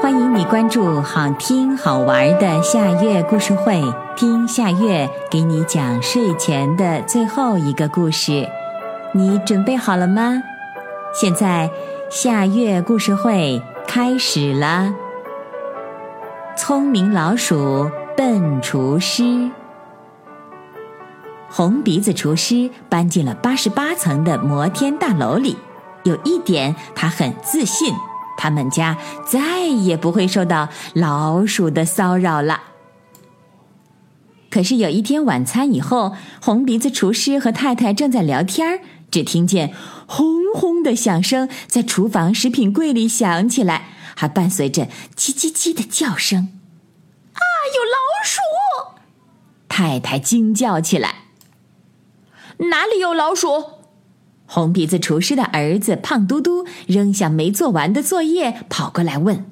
欢迎你关注好听好玩的夏月故事会，听夏月给你讲睡前的最后一个故事。你准备好了吗？现在夏月故事会开始了。聪明老鼠，笨厨师。红鼻子厨师搬进了八十八层的摩天大楼里。有一点，他很自信，他们家再也不会受到老鼠的骚扰了。可是有一天晚餐以后，红鼻子厨师和太太正在聊天，只听见轰轰的响声在厨房食品柜里响起来，还伴随着叽叽叽的叫声。啊，有老鼠！太太惊叫起来：“哪里有老鼠？”红鼻子厨师的儿子胖嘟嘟扔下没做完的作业，跑过来问。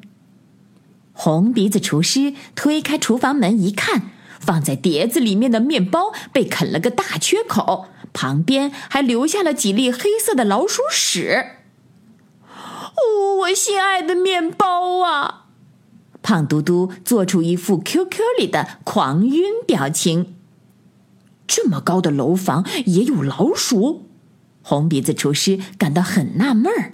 红鼻子厨师推开厨房门一看，放在碟子里面的面包被啃了个大缺口，旁边还留下了几粒黑色的老鼠屎。哦，我心爱的面包啊！胖嘟嘟做出一副 QQ 里的狂晕表情。这么高的楼房也有老鼠？红鼻子厨师感到很纳闷儿，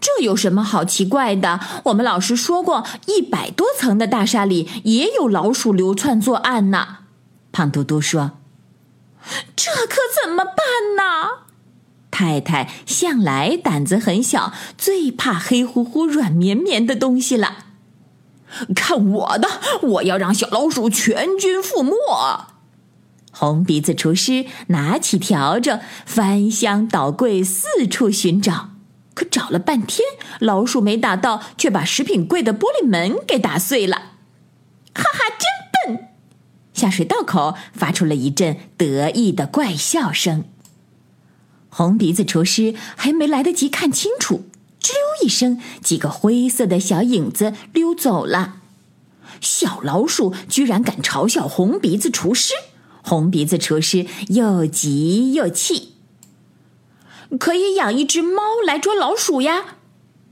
这有什么好奇怪的？我们老师说过，一百多层的大厦里也有老鼠流窜作案呢。胖嘟嘟说：“这可怎么办呢？”太太向来胆子很小，最怕黑乎乎、软绵绵的东西了。看我的，我要让小老鼠全军覆没。红鼻子厨师拿起笤帚，翻箱倒柜，四处寻找。可找了半天，老鼠没打到，却把食品柜的玻璃门给打碎了。哈哈，真笨！下水道口发出了一阵得意的怪笑声。红鼻子厨师还没来得及看清楚，吱溜一声，几个灰色的小影子溜走了。小老鼠居然敢嘲笑红鼻子厨师！红鼻子厨师又急又气。可以养一只猫来捉老鼠呀！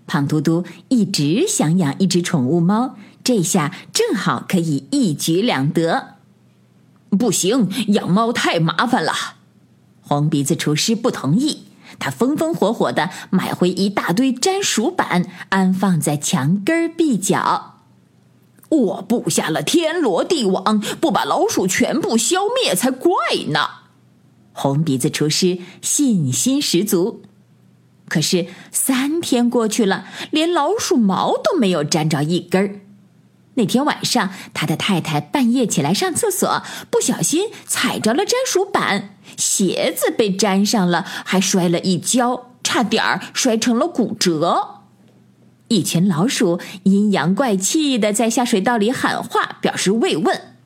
胖嘟嘟一直想养一只宠物猫，这下正好可以一举两得。不行，养猫太麻烦了。红鼻子厨师不同意，他风风火火的买回一大堆粘鼠板，安放在墙根儿壁角。我布下了天罗地网，不把老鼠全部消灭才怪呢！红鼻子厨师信心十足。可是三天过去了，连老鼠毛都没有沾着一根儿。那天晚上，他的太太半夜起来上厕所，不小心踩着了粘鼠板，鞋子被粘上了，还摔了一跤，差点儿摔成了骨折。一群老鼠阴阳怪气的在下水道里喊话，表示慰问。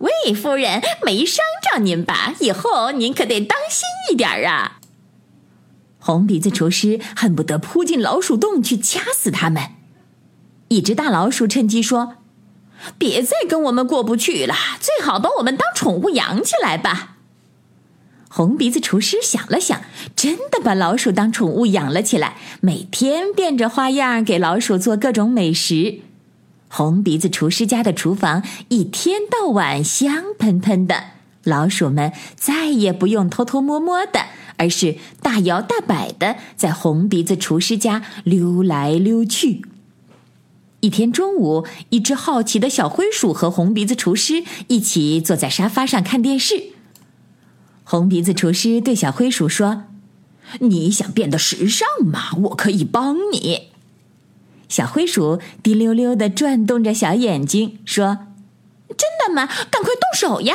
魏夫人没伤着您吧？以后您可得当心一点啊！红鼻子厨师恨不得扑进老鼠洞去掐死他们。一只大老鼠趁机说：“别再跟我们过不去了，最好把我们当宠物养起来吧。”红鼻子厨师想了想，真的把老鼠当宠物养了起来，每天变着花样给老鼠做各种美食。红鼻子厨师家的厨房一天到晚香喷喷的，老鼠们再也不用偷偷摸摸的，而是大摇大摆的在红鼻子厨师家溜来溜去。一天中午，一只好奇的小灰鼠和红鼻子厨师一起坐在沙发上看电视。红鼻子厨师对小灰鼠说：“你想变得时尚吗？我可以帮你。”小灰鼠滴溜溜的转动着小眼睛说：“真的吗？赶快动手呀！”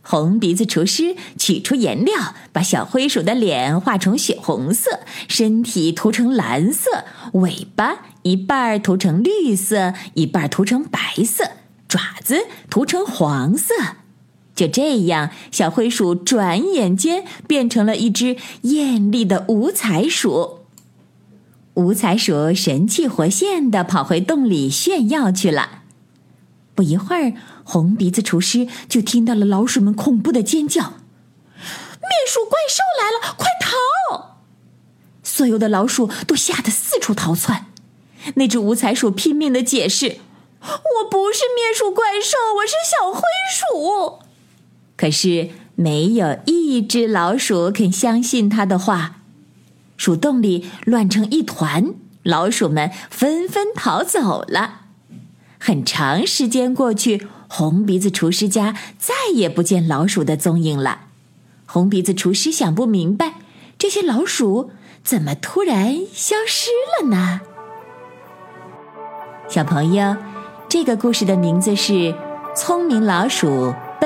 红鼻子厨师取出颜料，把小灰鼠的脸画成血红色，身体涂成蓝色，尾巴一半涂成绿色，一半涂成白色，爪子涂成黄色。就这样，小灰鼠转眼间变成了一只艳丽的五彩鼠。五彩鼠神气活现的跑回洞里炫耀去了。不一会儿，红鼻子厨师就听到了老鼠们恐怖的尖叫：“灭鼠怪兽来了，快逃！”所有的老鼠都吓得四处逃窜。那只五彩鼠拼命的解释：“我不是灭鼠怪兽，我是小灰鼠。”可是没有一只老鼠肯相信他的话。鼠洞里乱成一团，老鼠们纷纷逃走了。很长时间过去，红鼻子厨师家再也不见老鼠的踪影了。红鼻子厨师想不明白，这些老鼠怎么突然消失了呢？小朋友，这个故事的名字是《聪明老鼠